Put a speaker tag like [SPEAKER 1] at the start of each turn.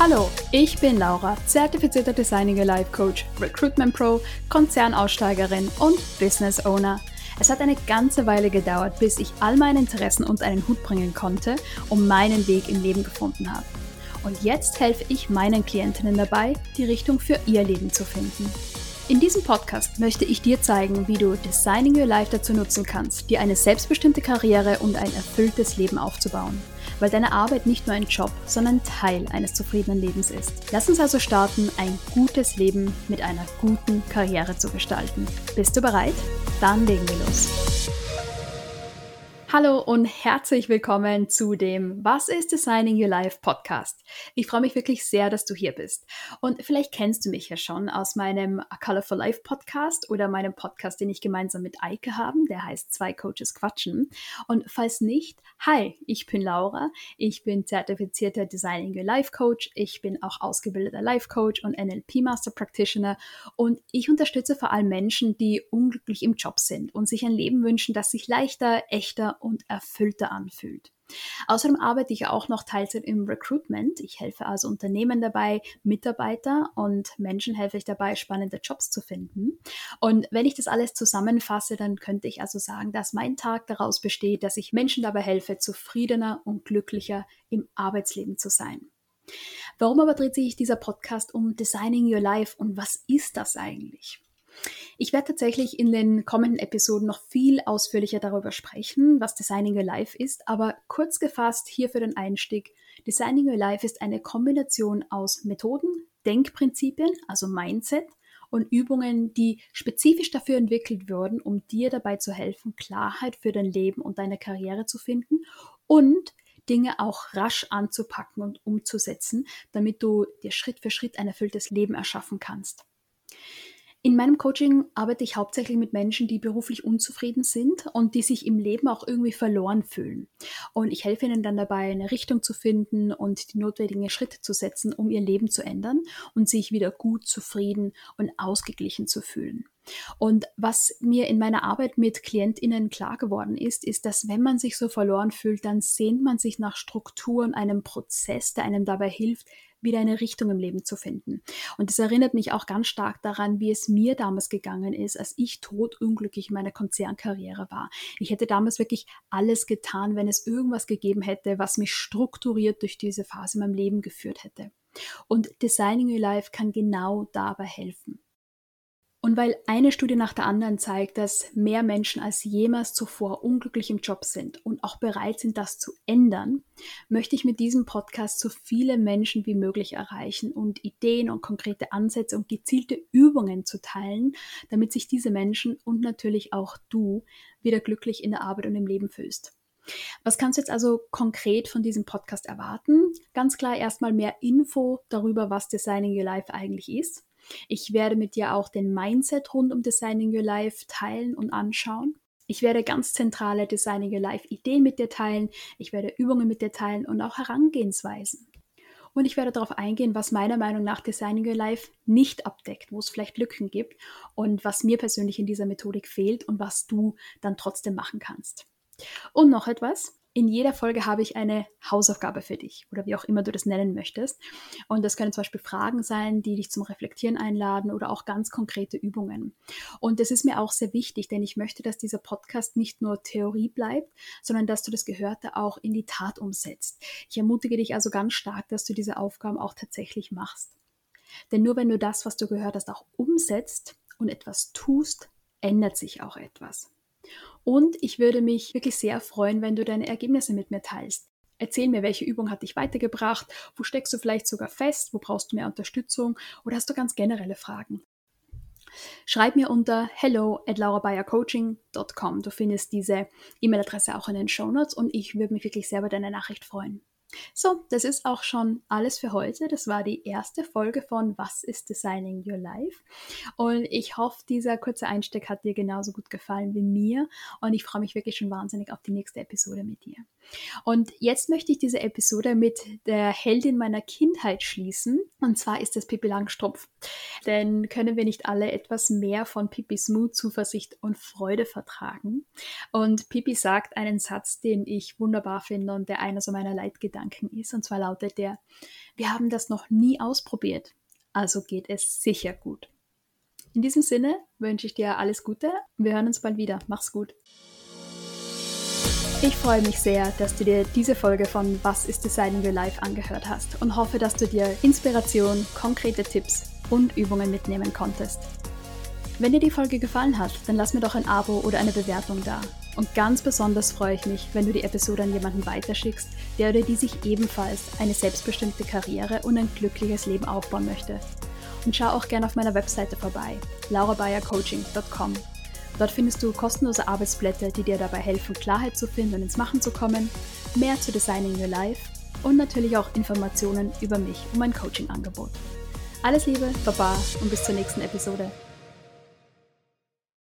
[SPEAKER 1] Hallo, ich bin Laura, zertifizierter Designing Life Coach, Recruitment Pro, Konzernaussteigerin und Business Owner. Es hat eine ganze Weile gedauert, bis ich all meine Interessen unter einen Hut bringen konnte und meinen Weg im Leben gefunden habe. Und jetzt helfe ich meinen Klientinnen dabei, die Richtung für ihr Leben zu finden. In diesem Podcast möchte ich dir zeigen, wie du Designing Your Life dazu nutzen kannst, dir eine selbstbestimmte Karriere und ein erfülltes Leben aufzubauen. Weil deine Arbeit nicht nur ein Job, sondern Teil eines zufriedenen Lebens ist. Lass uns also starten, ein gutes Leben mit einer guten Karriere zu gestalten. Bist du bereit? Dann legen wir los. Hallo und herzlich willkommen zu dem Was ist Designing Your Life Podcast. Ich freue mich wirklich sehr, dass du hier bist. Und vielleicht kennst du mich ja schon aus meinem A Colorful Life Podcast oder meinem Podcast, den ich gemeinsam mit Eike haben, der heißt Zwei Coaches Quatschen. Und falls nicht, hi, ich bin Laura. Ich bin zertifizierter Designing Your Life Coach. Ich bin auch ausgebildeter Life Coach und NLP Master Practitioner. Und ich unterstütze vor allem Menschen, die unglücklich im Job sind und sich ein Leben wünschen, das sich leichter, echter und erfüllter anfühlt. Außerdem arbeite ich auch noch Teilzeit im Recruitment. Ich helfe also Unternehmen dabei, Mitarbeiter und Menschen helfe ich dabei, spannende Jobs zu finden. Und wenn ich das alles zusammenfasse, dann könnte ich also sagen, dass mein Tag daraus besteht, dass ich Menschen dabei helfe, zufriedener und glücklicher im Arbeitsleben zu sein. Warum aber dreht sich dieser Podcast um Designing Your Life und was ist das eigentlich? Ich werde tatsächlich in den kommenden Episoden noch viel ausführlicher darüber sprechen, was Designing Your Life ist, aber kurz gefasst hier für den Einstieg. Designing Your Life ist eine Kombination aus Methoden, Denkprinzipien, also Mindset, und Übungen, die spezifisch dafür entwickelt wurden, um dir dabei zu helfen, Klarheit für dein Leben und deine Karriere zu finden und Dinge auch rasch anzupacken und umzusetzen, damit du dir Schritt für Schritt ein erfülltes Leben erschaffen kannst. In meinem Coaching arbeite ich hauptsächlich mit Menschen, die beruflich unzufrieden sind und die sich im Leben auch irgendwie verloren fühlen. Und ich helfe ihnen dann dabei, eine Richtung zu finden und die notwendigen Schritte zu setzen, um ihr Leben zu ändern und sich wieder gut, zufrieden und ausgeglichen zu fühlen. Und was mir in meiner Arbeit mit KlientInnen klar geworden ist, ist, dass wenn man sich so verloren fühlt, dann sehnt man sich nach Strukturen, einem Prozess, der einem dabei hilft, wieder eine Richtung im Leben zu finden. Und das erinnert mich auch ganz stark daran, wie es mir damals gegangen ist, als ich totunglücklich in meiner Konzernkarriere war. Ich hätte damals wirklich alles getan, wenn es irgendwas gegeben hätte, was mich strukturiert durch diese Phase in meinem Leben geführt hätte. Und Designing Your Life kann genau dabei helfen. Und weil eine Studie nach der anderen zeigt, dass mehr Menschen als jemals zuvor unglücklich im Job sind und auch bereit sind, das zu ändern, möchte ich mit diesem Podcast so viele Menschen wie möglich erreichen und Ideen und konkrete Ansätze und gezielte Übungen zu teilen, damit sich diese Menschen und natürlich auch du wieder glücklich in der Arbeit und im Leben fühlst. Was kannst du jetzt also konkret von diesem Podcast erwarten? Ganz klar erstmal mehr Info darüber, was Designing Your Life eigentlich ist ich werde mit dir auch den Mindset rund um Designing Your Life teilen und anschauen. Ich werde ganz zentrale Designing Your Life Ideen mit dir teilen. Ich werde Übungen mit dir teilen und auch Herangehensweisen. Und ich werde darauf eingehen, was meiner Meinung nach Designing Your Life nicht abdeckt, wo es vielleicht Lücken gibt und was mir persönlich in dieser Methodik fehlt und was du dann trotzdem machen kannst. Und noch etwas in jeder Folge habe ich eine Hausaufgabe für dich oder wie auch immer du das nennen möchtest. Und das können zum Beispiel Fragen sein, die dich zum Reflektieren einladen oder auch ganz konkrete Übungen. Und das ist mir auch sehr wichtig, denn ich möchte, dass dieser Podcast nicht nur Theorie bleibt, sondern dass du das Gehörte auch in die Tat umsetzt. Ich ermutige dich also ganz stark, dass du diese Aufgaben auch tatsächlich machst. Denn nur wenn du das, was du gehört hast, auch umsetzt und etwas tust, ändert sich auch etwas. Und ich würde mich wirklich sehr freuen, wenn du deine Ergebnisse mit mir teilst. Erzähl mir, welche Übung hat dich weitergebracht, wo steckst du vielleicht sogar fest, wo brauchst du mehr Unterstützung oder hast du ganz generelle Fragen. Schreib mir unter hello at laurabayercoaching.com. Du findest diese E-Mail-Adresse auch in den Show Notes und ich würde mich wirklich sehr über deine Nachricht freuen. So, das ist auch schon alles für heute. Das war die erste Folge von Was ist Designing Your Life? Und ich hoffe, dieser kurze Einstieg hat dir genauso gut gefallen wie mir. Und ich freue mich wirklich schon wahnsinnig auf die nächste Episode mit dir. Und jetzt möchte ich diese Episode mit der Heldin meiner Kindheit schließen. Und zwar ist es Pippi Langstrumpf. Denn können wir nicht alle etwas mehr von Pippis Mut, Zuversicht und Freude vertragen? Und Pippi sagt einen Satz, den ich wunderbar finde und der einer so meiner Leitgedanken Gedanken ist. Und zwar lautet der, wir haben das noch nie ausprobiert, also geht es sicher gut. In diesem Sinne wünsche ich dir alles Gute. Wir hören uns bald wieder. Mach's gut. Ich freue mich sehr, dass du dir diese Folge von Was ist Designing Your Life angehört hast und hoffe, dass du dir Inspiration, konkrete Tipps und Übungen mitnehmen konntest. Wenn dir die Folge gefallen hat, dann lass mir doch ein Abo oder eine Bewertung da. Und ganz besonders freue ich mich, wenn du die Episode an jemanden weiterschickst, der oder die sich ebenfalls eine selbstbestimmte Karriere und ein glückliches Leben aufbauen möchte. Und schau auch gerne auf meiner Webseite vorbei, laurabayercoaching.com. Dort findest du kostenlose Arbeitsblätter, die dir dabei helfen, Klarheit zu finden und ins Machen zu kommen, mehr zu Designing Your Life und natürlich auch Informationen über mich und mein Coaching-Angebot. Alles Liebe, Baba und bis zur nächsten Episode.